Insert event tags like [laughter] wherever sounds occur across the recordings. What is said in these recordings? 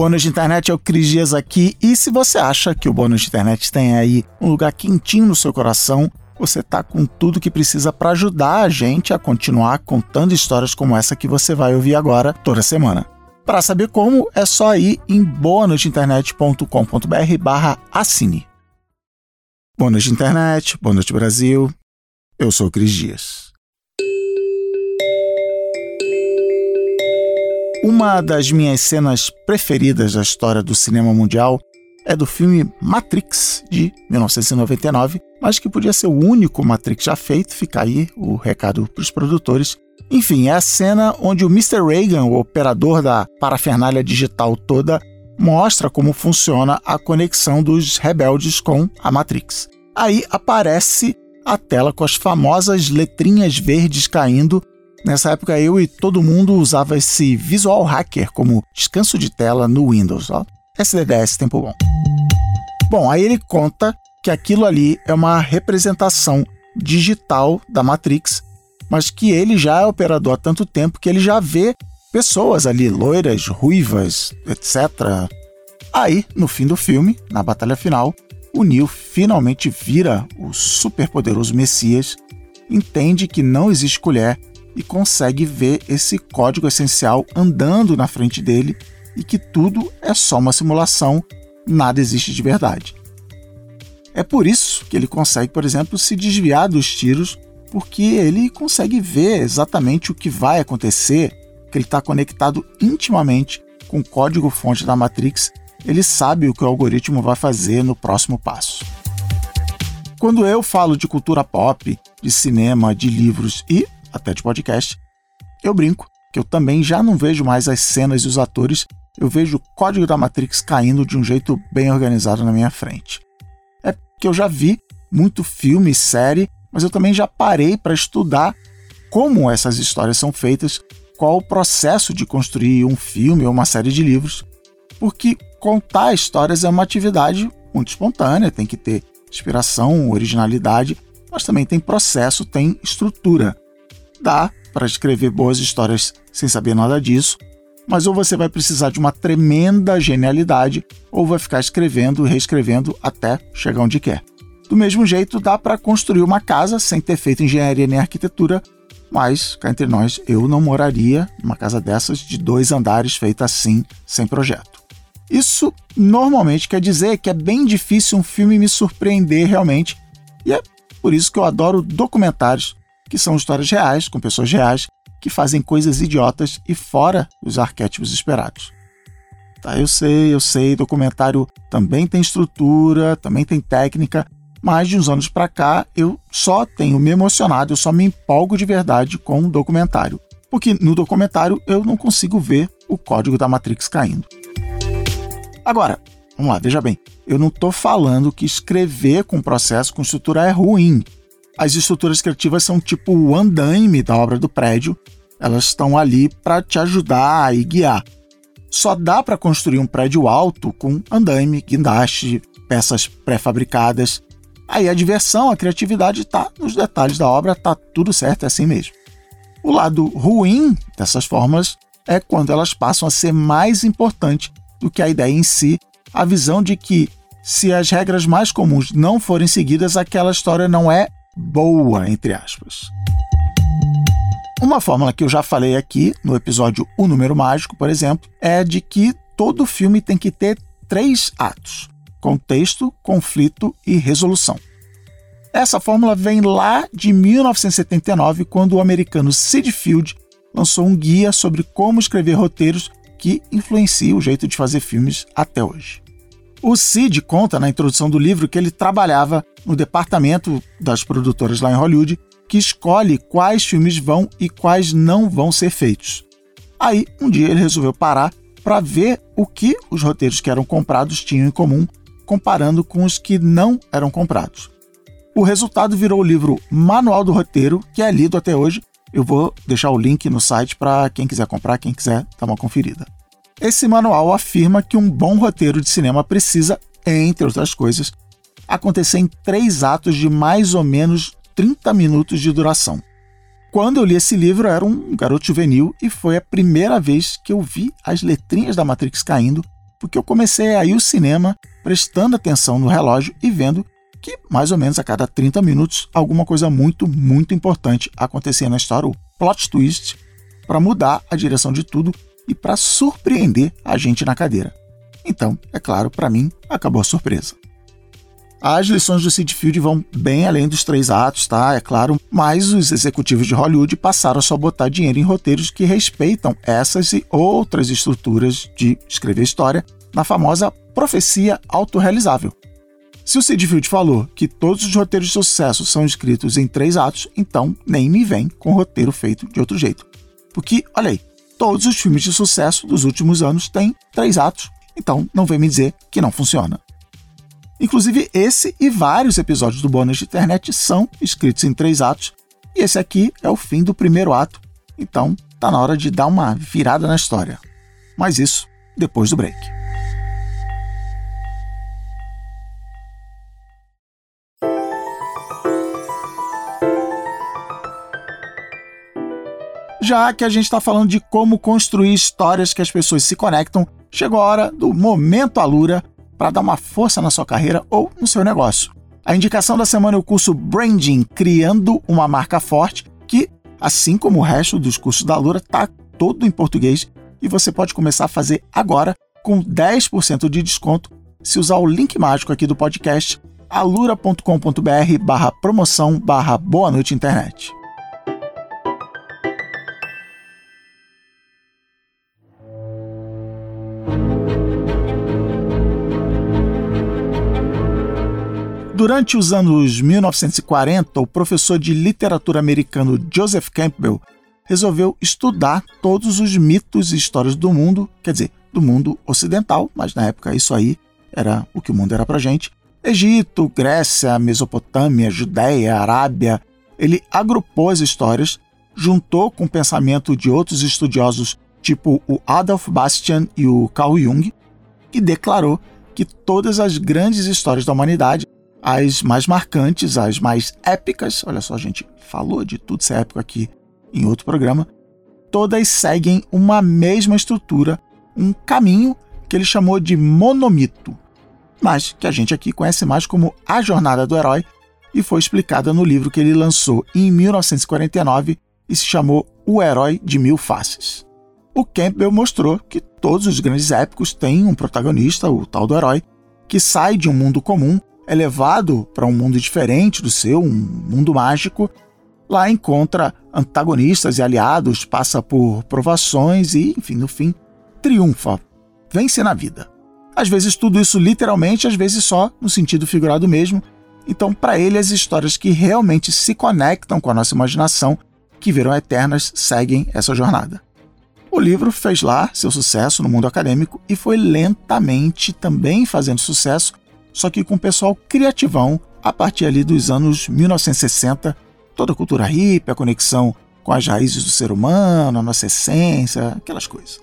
Bônus de Internet é o Cris Dias aqui e se você acha que o Bônus de Internet tem aí um lugar quentinho no seu coração, você tá com tudo que precisa para ajudar a gente a continuar contando histórias como essa que você vai ouvir agora toda semana. Para saber como, é só ir em bonusinternet.com.br barra assine. Bônus de Internet, Bônus de Brasil, eu sou o Cris Dias. Uma das minhas cenas preferidas da história do cinema mundial é do filme Matrix, de 1999, mas que podia ser o único Matrix já feito, fica aí o recado para os produtores. Enfim, é a cena onde o Mr. Reagan, o operador da parafernália digital toda, mostra como funciona a conexão dos rebeldes com a Matrix. Aí aparece a tela com as famosas letrinhas verdes caindo Nessa época eu e todo mundo usava esse Visual Hacker como descanso de tela no Windows. Ó. SDDS, tempo bom. Bom, aí ele conta que aquilo ali é uma representação digital da Matrix, mas que ele já é operador há tanto tempo que ele já vê pessoas ali, loiras, ruivas, etc. Aí, no fim do filme, na batalha final, o Neo finalmente vira o superpoderoso Messias, entende que não existe colher e consegue ver esse código essencial andando na frente dele e que tudo é só uma simulação, nada existe de verdade. É por isso que ele consegue, por exemplo, se desviar dos tiros, porque ele consegue ver exatamente o que vai acontecer, que ele está conectado intimamente com o código-fonte da Matrix, ele sabe o que o algoritmo vai fazer no próximo passo. Quando eu falo de cultura pop, de cinema, de livros e até de podcast, eu brinco que eu também já não vejo mais as cenas e os atores, eu vejo o código da Matrix caindo de um jeito bem organizado na minha frente. É que eu já vi muito filme e série, mas eu também já parei para estudar como essas histórias são feitas, qual o processo de construir um filme ou uma série de livros, porque contar histórias é uma atividade muito espontânea, tem que ter inspiração, originalidade, mas também tem processo, tem estrutura. Dá para escrever boas histórias sem saber nada disso, mas ou você vai precisar de uma tremenda genialidade, ou vai ficar escrevendo e reescrevendo até chegar onde quer. Do mesmo jeito, dá para construir uma casa sem ter feito engenharia nem arquitetura, mas, cá entre nós, eu não moraria numa casa dessas de dois andares feita assim, sem projeto. Isso normalmente quer dizer que é bem difícil um filme me surpreender realmente, e é por isso que eu adoro documentários que são histórias reais, com pessoas reais, que fazem coisas idiotas e fora dos arquétipos esperados. Tá, eu sei, eu sei, documentário também tem estrutura, também tem técnica, mas de uns anos para cá eu só tenho me emocionado, eu só me empolgo de verdade com um documentário. Porque no documentário eu não consigo ver o código da Matrix caindo. Agora, vamos lá, veja bem, eu não estou falando que escrever com processo com estrutura é ruim. As estruturas criativas são tipo o andaime da obra do prédio, elas estão ali para te ajudar e guiar. Só dá para construir um prédio alto com andaime, guindaste, peças pré-fabricadas. Aí a diversão, a criatividade está nos detalhes da obra, tá tudo certo, é assim mesmo. O lado ruim dessas fórmulas é quando elas passam a ser mais importante do que a ideia em si, a visão de que se as regras mais comuns não forem seguidas, aquela história não é boa, entre aspas. Uma fórmula que eu já falei aqui no episódio O Número Mágico, por exemplo, é de que todo filme tem que ter três atos: contexto, conflito e resolução. Essa fórmula vem lá de 1979, quando o americano Sid Field lançou um guia sobre como escrever roteiros que influencia o jeito de fazer filmes até hoje. O Sid conta na introdução do livro que ele trabalhava no departamento das produtoras lá em Hollywood que escolhe quais filmes vão e quais não vão ser feitos. Aí, um dia ele resolveu parar para ver o que os roteiros que eram comprados tinham em comum, comparando com os que não eram comprados. O resultado virou o livro Manual do Roteiro, que é lido até hoje. Eu vou deixar o link no site para quem quiser comprar, quem quiser dar uma conferida. Esse manual afirma que um bom roteiro de cinema precisa, entre outras coisas, acontecer em três atos de mais ou menos 30 minutos de duração. Quando eu li esse livro, eu era um garoto juvenil e foi a primeira vez que eu vi as letrinhas da Matrix caindo porque eu comecei a ir ao cinema prestando atenção no relógio e vendo que mais ou menos a cada 30 minutos alguma coisa muito, muito importante acontecia na história, o plot twist, para mudar a direção de tudo e para surpreender a gente na cadeira. Então, é claro, para mim, acabou a surpresa. As lições do Sid Field vão bem além dos três atos, tá? É claro, mas os executivos de Hollywood passaram a só botar dinheiro em roteiros que respeitam essas e outras estruturas de escrever história na famosa profecia autorrealizável. Se o Sid Field falou que todos os roteiros de sucesso são escritos em três atos, então nem me vem com roteiro feito de outro jeito. Porque, olha aí, todos os filmes de sucesso dos últimos anos têm três atos, então não vem me dizer que não funciona. Inclusive, esse e vários episódios do Bônus de Internet são escritos em três atos, e esse aqui é o fim do primeiro ato, então tá na hora de dar uma virada na história. Mas isso depois do break. Já que a gente está falando de como construir histórias que as pessoas se conectam, chegou a hora do Momento Alura para dar uma força na sua carreira ou no seu negócio. A indicação da semana é o curso Branding Criando uma Marca Forte, que, assim como o resto dos cursos da Alura, está todo em português e você pode começar a fazer agora com 10% de desconto se usar o link mágico aqui do podcast alura.com.br barra promoção barra boa noite internet. Durante os anos 1940, o professor de literatura americano Joseph Campbell resolveu estudar todos os mitos e histórias do mundo, quer dizer, do mundo ocidental, mas na época isso aí era o que o mundo era pra gente. Egito, Grécia, Mesopotâmia, Judéia, Arábia. Ele agrupou as histórias, juntou com o pensamento de outros estudiosos, tipo o Adolf Bastian e o Carl Jung, e declarou que todas as grandes histórias da humanidade as mais marcantes, as mais épicas. Olha só, a gente falou de tudo isso é épico aqui em outro programa. Todas seguem uma mesma estrutura, um caminho que ele chamou de monomito, mas que a gente aqui conhece mais como A Jornada do Herói e foi explicada no livro que ele lançou em 1949 e se chamou O Herói de Mil Faces. O Campbell mostrou que todos os grandes épicos têm um protagonista, o tal do herói, que sai de um mundo comum é levado para um mundo diferente do seu, um mundo mágico. Lá encontra antagonistas e aliados, passa por provações e, enfim, no fim, triunfa, vence na vida. Às vezes tudo isso literalmente, às vezes só no sentido figurado mesmo. Então, para ele, as histórias que realmente se conectam com a nossa imaginação, que viram eternas, seguem essa jornada. O livro fez lá seu sucesso no mundo acadêmico e foi lentamente também fazendo sucesso só que com o pessoal criativão a partir ali dos anos 1960, toda a cultura hippie, a conexão com as raízes do ser humano, a nossa essência, aquelas coisas.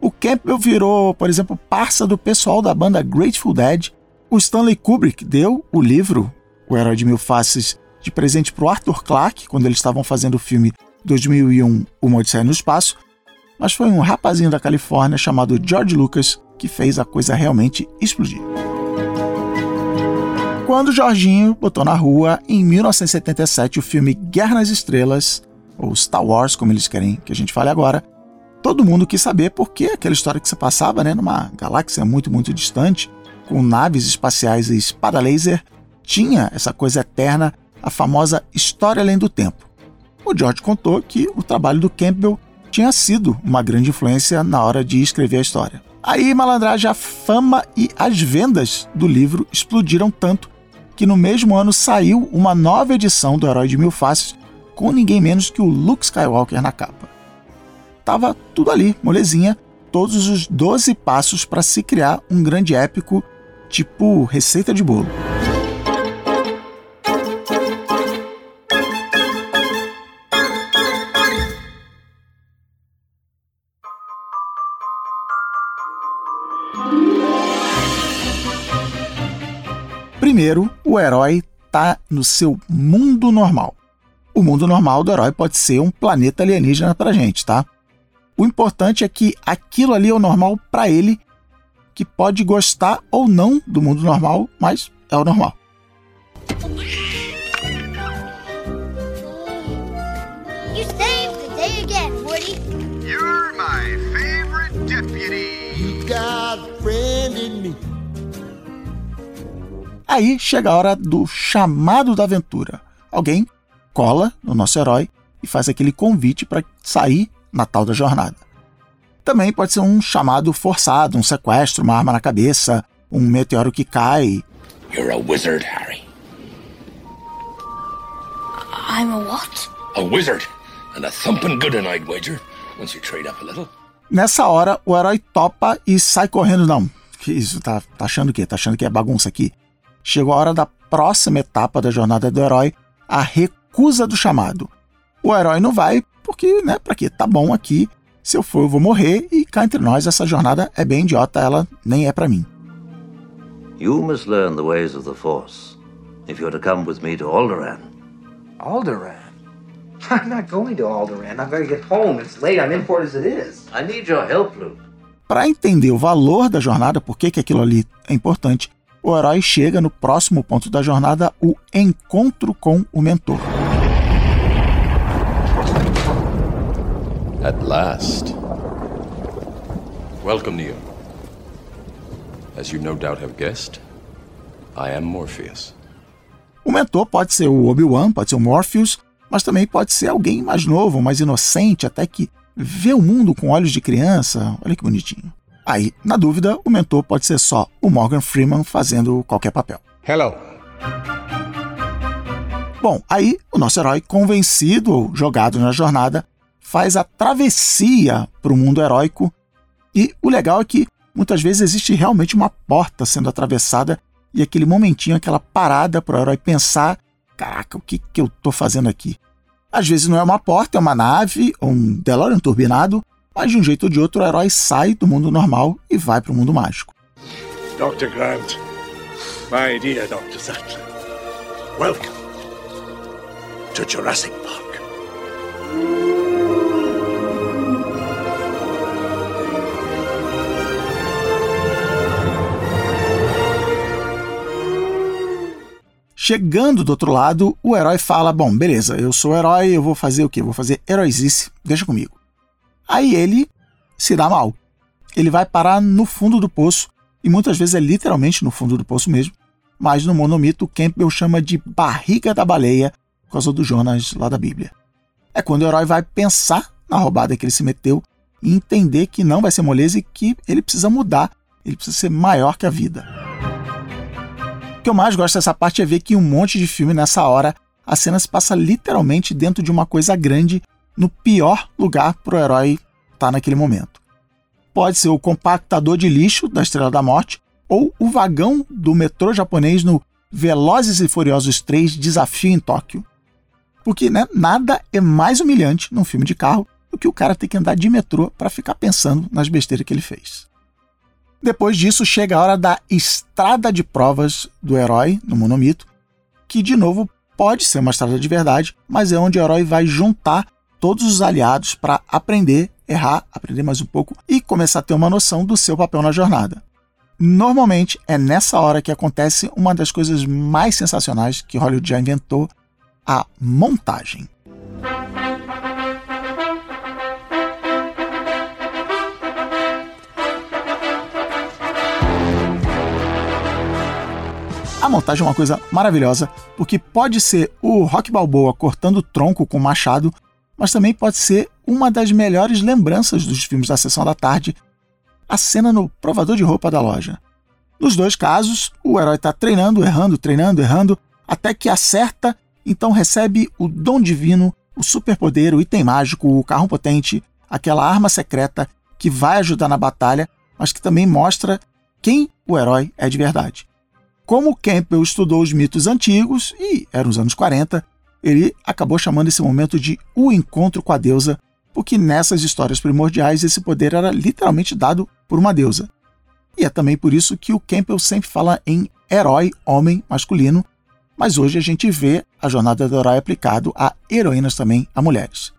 O Campbell virou, por exemplo, parça do pessoal da banda Grateful Dead. O Stanley Kubrick deu o livro O Herói de Mil Faces de presente para o Arthur Clarke quando eles estavam fazendo o filme 2001 Uma Odisseia no Espaço, mas foi um rapazinho da Califórnia chamado George Lucas que fez a coisa realmente explodir quando Jorginho botou na rua, em 1977, o filme Guerra nas Estrelas, ou Star Wars, como eles querem que a gente fale agora, todo mundo quis saber por que aquela história que se passava né, numa galáxia muito, muito distante, com naves espaciais e espada laser, tinha essa coisa eterna, a famosa história além do tempo. O George contou que o trabalho do Campbell tinha sido uma grande influência na hora de escrever a história. Aí, malandragem, a fama e as vendas do livro explodiram tanto que no mesmo ano saiu uma nova edição do Herói de Mil Faces com ninguém menos que o Luke Skywalker na capa. Tava tudo ali, molezinha, todos os 12 passos para se criar um grande épico tipo receita de bolo. Primeiro, o herói está no seu mundo normal. O mundo normal do herói pode ser um planeta alienígena para gente, tá? O importante é que aquilo ali é o normal para ele que pode gostar ou não do mundo normal, mas é o normal. You saved the day again, Woody. You're my favorite deputy. You got a friend in me. Aí chega a hora do chamado da aventura. Alguém cola no nosso herói e faz aquele convite para sair na tal da jornada. Também pode ser um chamado forçado, um sequestro, uma arma na cabeça, um meteoro que cai. You're a wizard, Harry. I'm a what? A wizard. And a thumping good one, I'd wager, once you trade up a little. Nessa hora, o herói topa e sai correndo. Não, que isso? Tá, tá achando o quê? Tá achando que é bagunça aqui? Chegou a hora da próxima etapa da jornada do herói, a recusa do chamado. O herói não vai porque, né, pra quê? Tá bom aqui, se eu for, eu vou morrer, e cá entre nós, essa jornada é bem idiota, ela nem é para mim. You must learn the ways of the Force if you're to come with me to Alderaan. Alderaan? [laughs] I'm not going to Alderaan. I've got to get home. It's late. I'm in port as it is. I need your help, Luke. Para entender o valor da jornada, por que, que aquilo ali é importante, o herói chega no próximo ponto da jornada, o encontro com o mentor. At last. Welcome, Neo. As you no doubt have guessed, I am Morpheus. O mentor pode ser o Obi-Wan, pode ser o Morpheus, mas também pode ser alguém mais novo, mais inocente, até que vê o mundo com olhos de criança. Olha que bonitinho. Aí, na dúvida, o mentor pode ser só o Morgan Freeman fazendo qualquer papel. Hello. Bom, aí o nosso herói, convencido ou jogado na jornada, faz a travessia para o mundo heróico. E o legal é que muitas vezes existe realmente uma porta sendo atravessada e aquele momentinho, aquela parada para o herói pensar: caraca, o que, que eu estou fazendo aqui? Às vezes não é uma porta, é uma nave ou um DeLorean turbinado, mas de um jeito ou de outro o herói sai do mundo normal e vai para o mundo mágico. Dr. Grant, my dear Dr. Sattler, welcome to Jurassic Park. Chegando do outro lado, o herói fala: Bom, beleza, eu sou o herói, eu vou fazer o quê? vou fazer heroisice, deixa comigo. Aí ele se dá mal. Ele vai parar no fundo do poço, e muitas vezes é literalmente no fundo do poço mesmo, mas no monomito Campbell chama de barriga da baleia por causa do Jonas lá da Bíblia. É quando o herói vai pensar na roubada que ele se meteu e entender que não vai ser moleza e que ele precisa mudar, ele precisa ser maior que a vida que eu mais gosto dessa parte é ver que um monte de filme nessa hora a cena se passa literalmente dentro de uma coisa grande no pior lugar para o herói estar tá naquele momento. Pode ser o compactador de lixo da Estrela da Morte ou o vagão do metrô japonês no Velozes e Furiosos 3 Desafio em Tóquio. Porque né, nada é mais humilhante num filme de carro do que o cara ter que andar de metrô para ficar pensando nas besteiras que ele fez. Depois disso, chega a hora da estrada de provas do herói no Monomito, que de novo pode ser uma estrada de verdade, mas é onde o herói vai juntar todos os aliados para aprender, errar, aprender mais um pouco e começar a ter uma noção do seu papel na jornada. Normalmente é nessa hora que acontece uma das coisas mais sensacionais que Hollywood já inventou, a montagem. A montagem é uma coisa maravilhosa, porque pode ser o Rock Balboa cortando tronco com machado, mas também pode ser uma das melhores lembranças dos filmes da sessão da tarde, a cena no provador de roupa da loja. Nos dois casos, o herói está treinando, errando, treinando, errando, até que acerta, então recebe o dom divino, o superpoder, o item mágico, o carro potente, aquela arma secreta que vai ajudar na batalha, mas que também mostra quem o herói é de verdade. Como Campbell estudou os mitos antigos, e eram os anos 40, ele acabou chamando esse momento de o encontro com a deusa, porque nessas histórias primordiais esse poder era literalmente dado por uma deusa. E é também por isso que o Campbell sempre fala em herói, homem, masculino, mas hoje a gente vê a jornada do herói aplicado a heroínas também, a mulheres.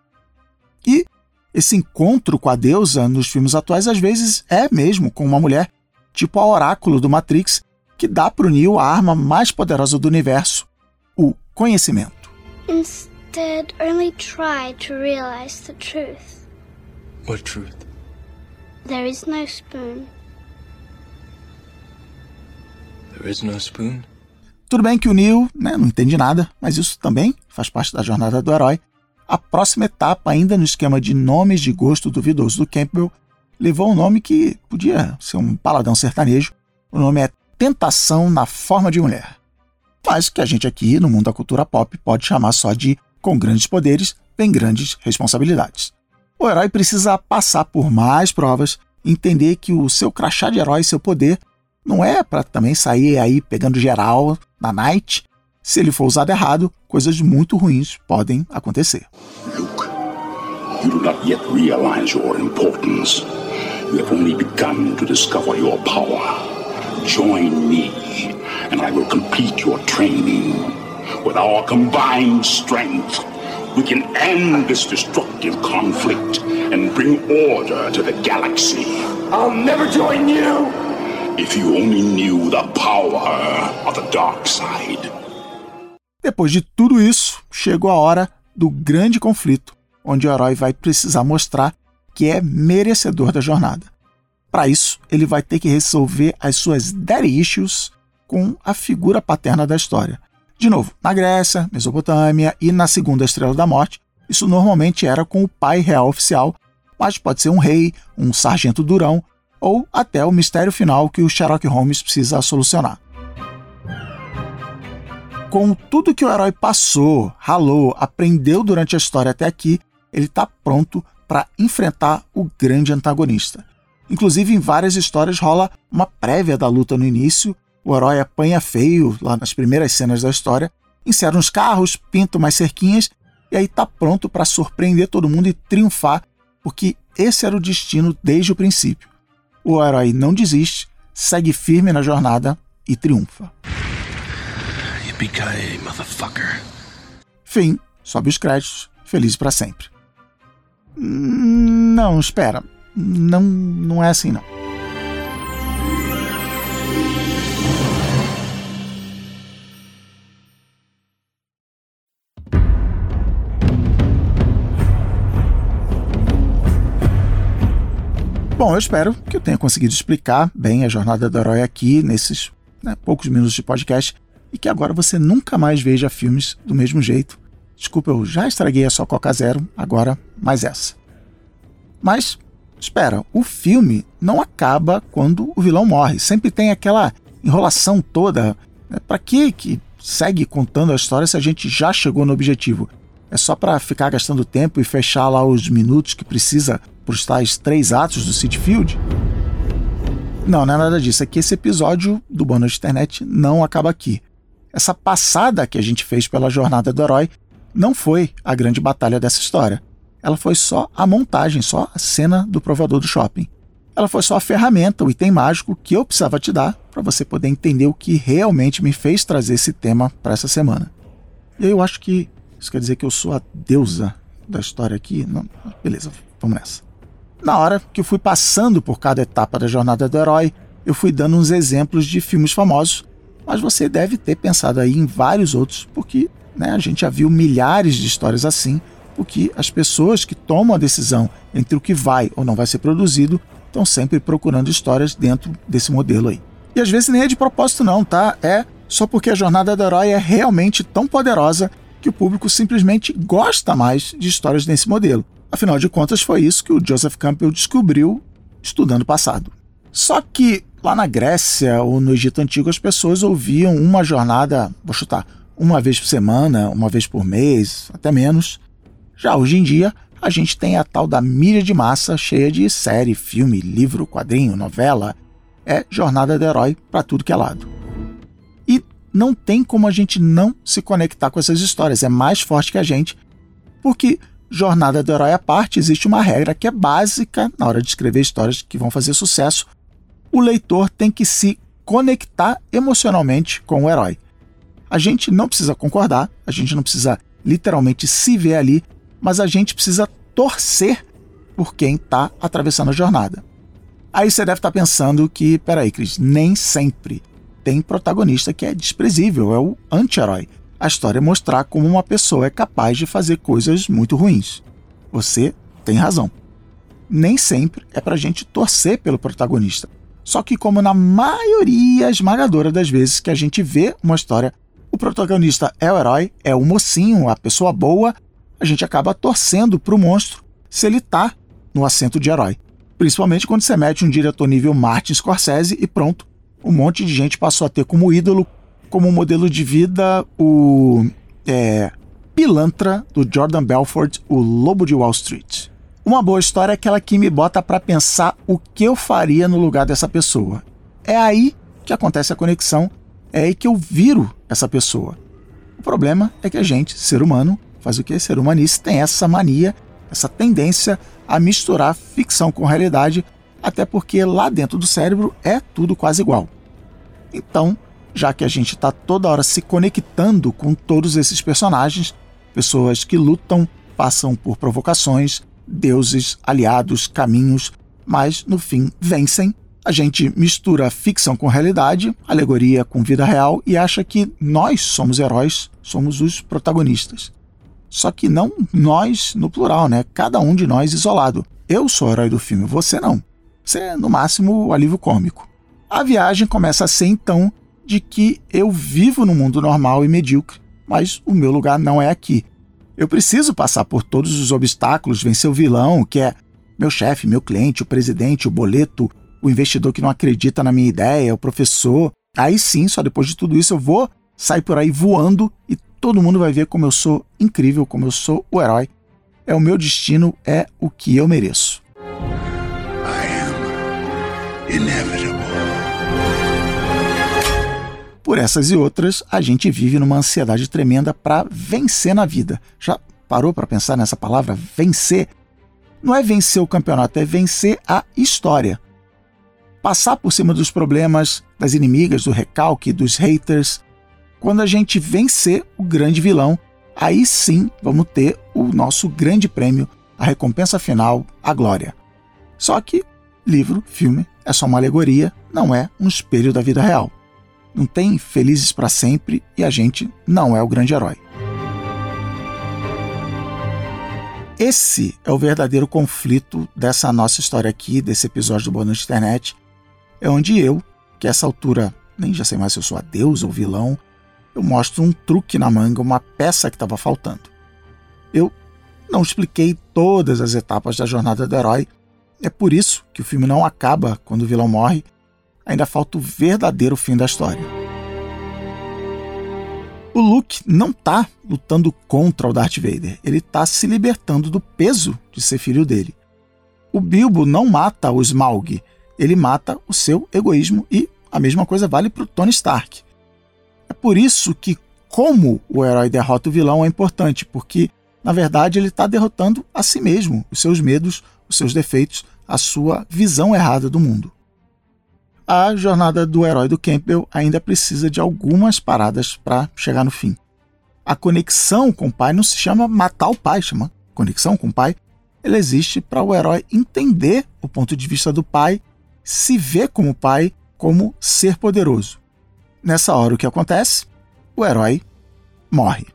E esse encontro com a deusa nos filmes atuais às vezes é mesmo com uma mulher tipo a oráculo do Matrix, que dá para o Neo a arma mais poderosa do universo, o conhecimento. Instead, only try to realize the truth. What truth? There is no spoon. There is no spoon? Tudo bem que o Neo né, não entende nada, mas isso também faz parte da jornada do herói. A próxima etapa, ainda no esquema de nomes de gosto duvidoso do Campbell, levou um nome que podia ser um paladão sertanejo. O nome é Tentação na Forma de Mulher. Mas que a gente aqui, no mundo da cultura pop, pode chamar só de Com grandes poderes, vem grandes responsabilidades. O herói precisa passar por mais provas, entender que o seu crachá de herói, seu poder, não é para também sair aí pegando geral na night. Se ele for usado errado, coisas muito ruins podem acontecer. Luke, you do not yet realize your importance. You have only begun to discover your power. Join me, and I will complete your training. With our combined strength, we can end this destructive conflict and bring order to the galaxy. I'll never join you! If you only knew the power of the dark side. Depois de tudo isso, chegou a hora do grande conflito, onde o herói vai precisar mostrar que é merecedor da jornada. Para isso, ele vai ter que resolver as suas daddy issues com a figura paterna da história. De novo, na Grécia, Mesopotâmia e na Segunda Estrela da Morte, isso normalmente era com o pai real oficial, mas pode ser um rei, um sargento durão ou até o mistério final que o Sherlock Holmes precisa solucionar. Com tudo que o herói passou, ralou, aprendeu durante a história até aqui, ele está pronto para enfrentar o grande antagonista. Inclusive, em várias histórias rola uma prévia da luta no início, o herói apanha feio lá nas primeiras cenas da história, insere uns carros, pinta umas cerquinhas e aí tá pronto para surpreender todo mundo e triunfar, porque esse era o destino desde o princípio. O herói não desiste, segue firme na jornada e triunfa. Fim, sobe os créditos, feliz para sempre. Não, espera. Não, não é assim não. Bom, eu espero que eu tenha conseguido explicar bem a jornada do herói aqui nesses né, poucos minutos de podcast e que agora você nunca mais veja filmes do mesmo jeito. Desculpa, eu já estraguei a sua Coca Zero, agora mais essa. Mas, espera, o filme não acaba quando o vilão morre. Sempre tem aquela enrolação toda. Né? Para que que segue contando a história se a gente já chegou no objetivo? É só para ficar gastando tempo e fechar lá os minutos que precisa para os tais três atos do City Field? Não, não é nada disso. É que esse episódio do Bônus Internet não acaba aqui. Essa passada que a gente fez pela jornada do herói não foi a grande batalha dessa história. Ela foi só a montagem, só a cena do provador do shopping. Ela foi só a ferramenta, o item mágico que eu precisava te dar para você poder entender o que realmente me fez trazer esse tema para essa semana. E eu acho que isso quer dizer que eu sou a deusa da história aqui? Não, beleza, vamos nessa. Na hora que eu fui passando por cada etapa da jornada do herói, eu fui dando uns exemplos de filmes famosos, mas você deve ter pensado aí em vários outros, porque né, a gente já viu milhares de histórias assim, porque as pessoas que tomam a decisão entre o que vai ou não vai ser produzido estão sempre procurando histórias dentro desse modelo aí. E às vezes nem é de propósito não, tá? É só porque a jornada do herói é realmente tão poderosa que o público simplesmente gosta mais de histórias nesse modelo. Afinal de contas, foi isso que o Joseph Campbell descobriu estudando o passado. Só que lá na Grécia ou no Egito Antigo, as pessoas ouviam uma jornada, vou chutar, uma vez por semana, uma vez por mês, até menos. Já hoje em dia, a gente tem a tal da mídia de massa cheia de série, filme, livro, quadrinho, novela. É jornada do herói para tudo que é lado. Não tem como a gente não se conectar com essas histórias, é mais forte que a gente, porque jornada do herói à parte, existe uma regra que é básica na hora de escrever histórias que vão fazer sucesso. O leitor tem que se conectar emocionalmente com o herói. A gente não precisa concordar, a gente não precisa literalmente se ver ali, mas a gente precisa torcer por quem está atravessando a jornada. Aí você deve estar pensando que, peraí, Cris, nem sempre tem protagonista que é desprezível, é o anti-herói. A história é mostrar como uma pessoa é capaz de fazer coisas muito ruins. Você tem razão. Nem sempre é pra gente torcer pelo protagonista. Só que, como na maioria esmagadora das vezes que a gente vê uma história, o protagonista é o herói, é o mocinho, a pessoa boa, a gente acaba torcendo pro monstro se ele tá no assento de herói. Principalmente quando você mete um diretor nível Martin Scorsese e pronto, um monte de gente passou a ter como ídolo, como modelo de vida, o é, pilantra do Jordan Belfort, o Lobo de Wall Street. Uma boa história é aquela que me bota para pensar o que eu faria no lugar dessa pessoa. É aí que acontece a conexão, é aí que eu viro essa pessoa. O problema é que a gente, ser humano, faz o que? Ser humanista tem essa mania, essa tendência a misturar ficção com realidade, até porque lá dentro do cérebro é tudo quase igual. Então, já que a gente está toda hora se conectando com todos esses personagens, pessoas que lutam, passam por provocações, deuses, aliados, caminhos, mas no fim vencem. A gente mistura ficção com realidade, alegoria com vida real e acha que nós somos heróis, somos os protagonistas. Só que não nós no plural, né? Cada um de nós isolado. Eu sou o herói do filme, você não. Você é, no máximo, o alívio cômico. A viagem começa a ser então de que eu vivo no mundo normal e medíocre, mas o meu lugar não é aqui. Eu preciso passar por todos os obstáculos, vencer o vilão, que é meu chefe, meu cliente, o presidente, o boleto, o investidor que não acredita na minha ideia, o professor. Aí sim, só depois de tudo isso eu vou sair por aí voando e todo mundo vai ver como eu sou incrível, como eu sou o herói. É o meu destino, é o que eu mereço. I am inevitable. Por essas e outras, a gente vive numa ansiedade tremenda para vencer na vida. Já parou para pensar nessa palavra vencer? Não é vencer o campeonato, é vencer a história. Passar por cima dos problemas, das inimigas, do recalque, dos haters. Quando a gente vencer o grande vilão, aí sim vamos ter o nosso grande prêmio, a recompensa final, a glória. Só que livro, filme, é só uma alegoria, não é um espelho da vida real não tem felizes para sempre e a gente não é o grande herói. Esse é o verdadeiro conflito dessa nossa história aqui, desse episódio do Boa Noite Internet. É onde eu, que a essa altura nem já sei mais se eu sou a deus ou vilão, eu mostro um truque na manga, uma peça que estava faltando. Eu não expliquei todas as etapas da jornada do herói. É por isso que o filme não acaba quando o vilão morre ainda falta o verdadeiro fim da história. O Luke não está lutando contra o Darth Vader, ele está se libertando do peso de ser filho dele. O Bilbo não mata o Smaug, ele mata o seu egoísmo e a mesma coisa vale para o Tony Stark. É por isso que como o herói derrota o vilão é importante, porque na verdade ele está derrotando a si mesmo, os seus medos, os seus defeitos, a sua visão errada do mundo a jornada do herói do Campbell ainda precisa de algumas paradas para chegar no fim. A conexão com o pai não se chama matar o pai, chama conexão com o pai. Ela existe para o herói entender o ponto de vista do pai, se ver como pai, como ser poderoso. Nessa hora, o que acontece? O herói morre.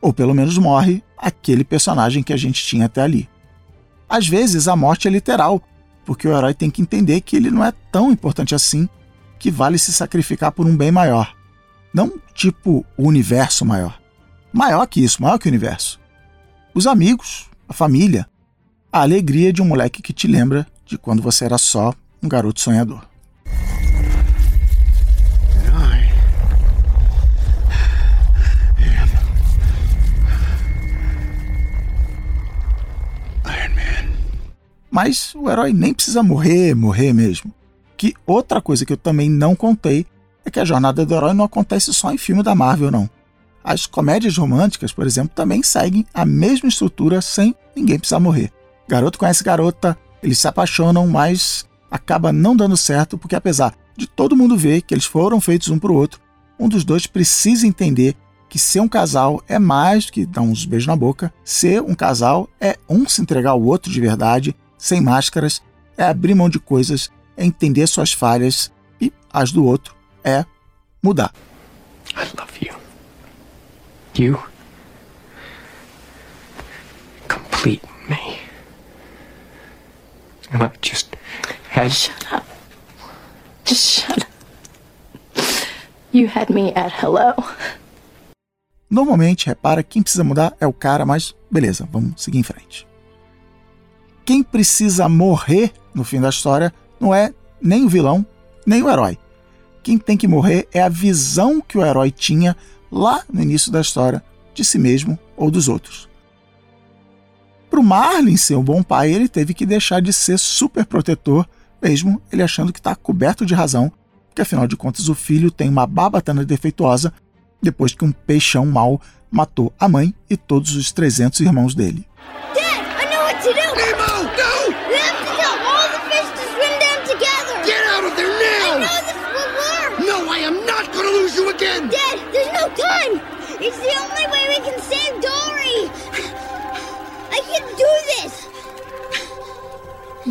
Ou pelo menos morre aquele personagem que a gente tinha até ali. Às vezes a morte é literal, porque o herói tem que entender que ele não é tão importante assim, que vale se sacrificar por um bem maior. Não tipo o universo maior. Maior que isso, maior que o universo. Os amigos, a família, a alegria de um moleque que te lembra de quando você era só um garoto sonhador. Mas o herói nem precisa morrer, morrer mesmo. Que outra coisa que eu também não contei é que a jornada do herói não acontece só em filme da Marvel, não. As comédias românticas, por exemplo, também seguem a mesma estrutura sem ninguém precisar morrer. Garoto conhece garota, eles se apaixonam, mas acaba não dando certo porque apesar de todo mundo ver que eles foram feitos um para o outro, um dos dois precisa entender que ser um casal é mais do que dar uns beijos na boca. Ser um casal é um se entregar ao outro de verdade sem máscaras, é abrir mão de coisas, é entender suas falhas e as do outro, é mudar. I love you. You complete me. And I just had. Shut up. Just shut up. You had me at hello. Normalmente, repara, quem precisa mudar é o cara, mas beleza, vamos seguir em frente. Quem precisa morrer no fim da história não é nem o vilão, nem o herói. Quem tem que morrer é a visão que o herói tinha lá no início da história de si mesmo ou dos outros. Para o Marlin ser um bom pai, ele teve que deixar de ser super protetor, mesmo ele achando que está coberto de razão, porque afinal de contas o filho tem uma babatana defeituosa depois que um peixão mau matou a mãe e todos os 300 irmãos dele.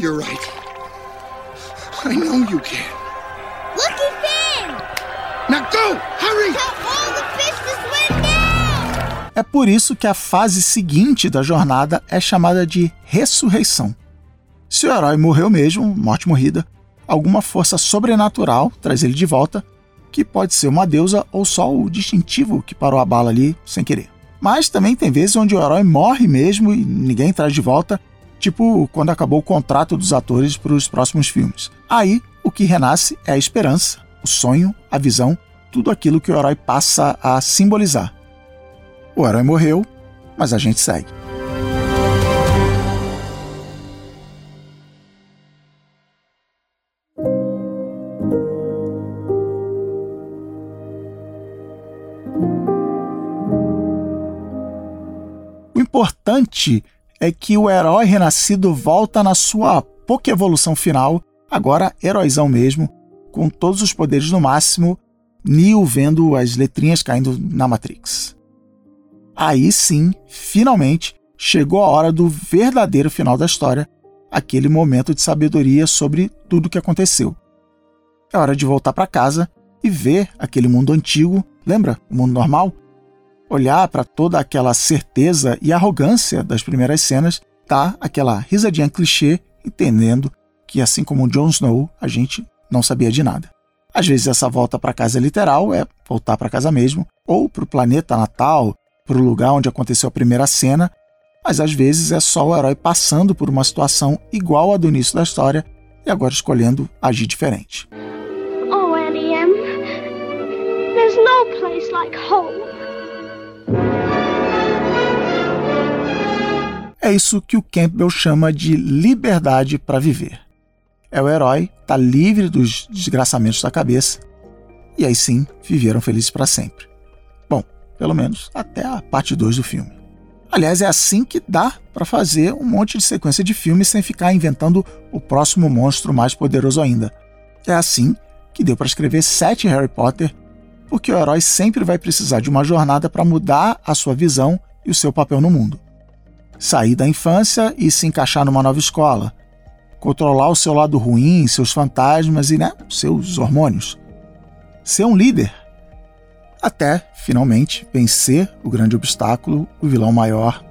You're right. I know you can. Lucky Finn! Now go! Hurry! Tell all the fish to swim down! É por isso que a fase seguinte da jornada é chamada de ressurreição. Se o herói morreu mesmo, morte morrida, alguma força sobrenatural traz ele de volta, que pode ser uma deusa ou só o distintivo que parou a bala ali sem querer. Mas também tem vezes onde o herói morre mesmo e ninguém traz de volta, tipo quando acabou o contrato dos atores para os próximos filmes. Aí, o que renasce é a esperança, o sonho, a visão, tudo aquilo que o herói passa a simbolizar. O herói morreu, mas a gente segue. O importante é que o herói renascido volta na sua pouca evolução final, agora heróizão mesmo, com todos os poderes no máximo, Neo vendo as letrinhas caindo na Matrix. Aí sim, finalmente, chegou a hora do verdadeiro final da história, aquele momento de sabedoria sobre tudo o que aconteceu. É hora de voltar para casa e ver aquele mundo antigo, lembra? O mundo normal? Olhar para toda aquela certeza e arrogância das primeiras cenas, tá aquela risadinha clichê, entendendo que, assim como Jon Snow, a gente não sabia de nada. Às vezes essa volta para casa literal é voltar para casa mesmo, ou para o planeta natal, para o lugar onde aconteceu a primeira cena, mas às vezes é só o herói passando por uma situação igual à do início da história e agora escolhendo agir diferente. Oh. There's no place like home. É isso que o Campbell chama de liberdade para viver. É o herói tá livre dos desgraçamentos da cabeça e aí sim viveram felizes para sempre. Bom, pelo menos até a parte 2 do filme. Aliás, é assim que dá para fazer um monte de sequência de filmes sem ficar inventando o próximo monstro mais poderoso ainda. É assim que deu para escrever sete Harry Potter, porque o herói sempre vai precisar de uma jornada para mudar a sua visão e o seu papel no mundo. Sair da infância e se encaixar numa nova escola. Controlar o seu lado ruim, seus fantasmas e né, seus hormônios. Ser um líder. Até, finalmente, vencer o grande obstáculo, o vilão maior,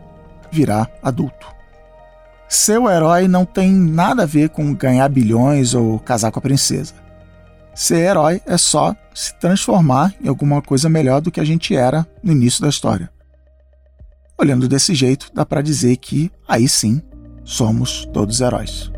virar adulto. Ser o herói não tem nada a ver com ganhar bilhões ou casar com a princesa. Ser herói é só se transformar em alguma coisa melhor do que a gente era no início da história. Olhando desse jeito, dá para dizer que aí sim somos todos heróis.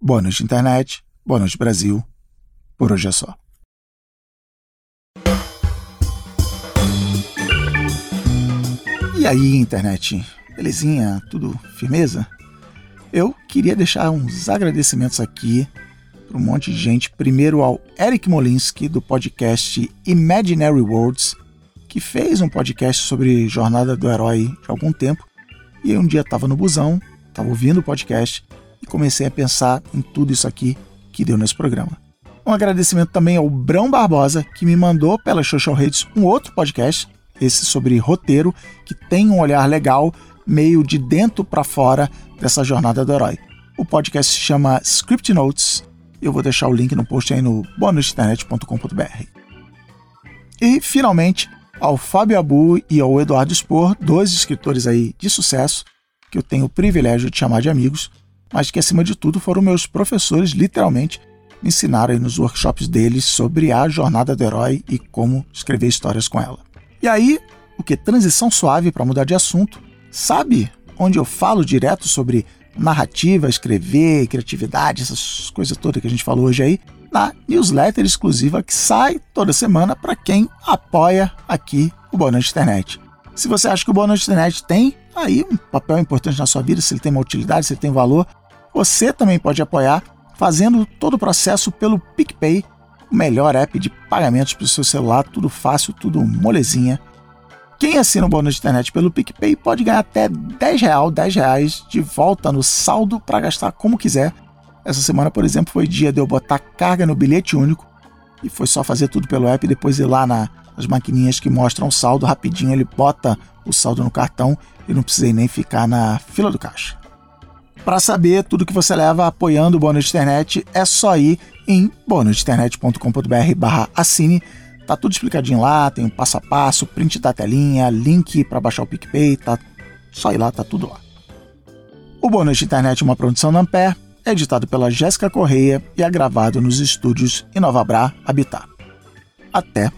Boa noite, internet. Boa noite, Brasil. Por hoje é só. E aí, internet? Belezinha? Tudo firmeza? Eu queria deixar uns agradecimentos aqui para um monte de gente. Primeiro ao Eric Molinsky, do podcast Imaginary Worlds, que fez um podcast sobre Jornada do Herói há algum tempo. E aí um dia estava no busão, estava ouvindo o podcast e comecei a pensar em tudo isso aqui que deu nesse programa. Um agradecimento também ao Brão Barbosa, que me mandou pelas social redes um outro podcast, esse sobre roteiro, que tem um olhar legal, meio de dentro para fora dessa jornada do herói. O podcast se chama Script Notes. Eu vou deixar o link no post aí no bonusinternet.com.br. E, finalmente, ao Fábio Abu e ao Eduardo Spor, dois escritores aí de sucesso, que eu tenho o privilégio de chamar de amigos, mas que, acima de tudo, foram meus professores, literalmente, me ensinaram nos workshops deles sobre a jornada do herói e como escrever histórias com ela. E aí, o que? Transição suave para mudar de assunto. Sabe onde eu falo direto sobre narrativa, escrever, criatividade, essas coisas todas que a gente falou hoje aí? Na newsletter exclusiva que sai toda semana para quem apoia aqui o Boa Noite Internet. Se você acha que o Boa Noite Internet tem aí um papel importante na sua vida, se ele tem uma utilidade, se ele tem valor, você também pode apoiar fazendo todo o processo pelo PicPay, o melhor app de pagamentos para o seu celular, tudo fácil, tudo molezinha. Quem assina o bônus de internet pelo PicPay pode ganhar até 10 real, 10 reais de volta no saldo para gastar como quiser. Essa semana, por exemplo, foi dia de eu botar carga no bilhete único e foi só fazer tudo pelo app, depois ir lá na, nas maquininhas que mostram o saldo rapidinho, ele bota o saldo no cartão e não precisei nem ficar na fila do caixa. Para saber tudo que você leva apoiando o Bônus de Internet, é só ir em bonusinternet.com.br barra assine. Tá tudo explicadinho lá, tem um passo a passo, print da telinha, link para baixar o PicPay, tá só ir lá, tá tudo lá. O Bônus de Internet é uma produção da Ampere, é editado pela Jéssica Correia e é gravado nos estúdios Inovabra Habitat. Até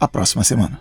a próxima semana.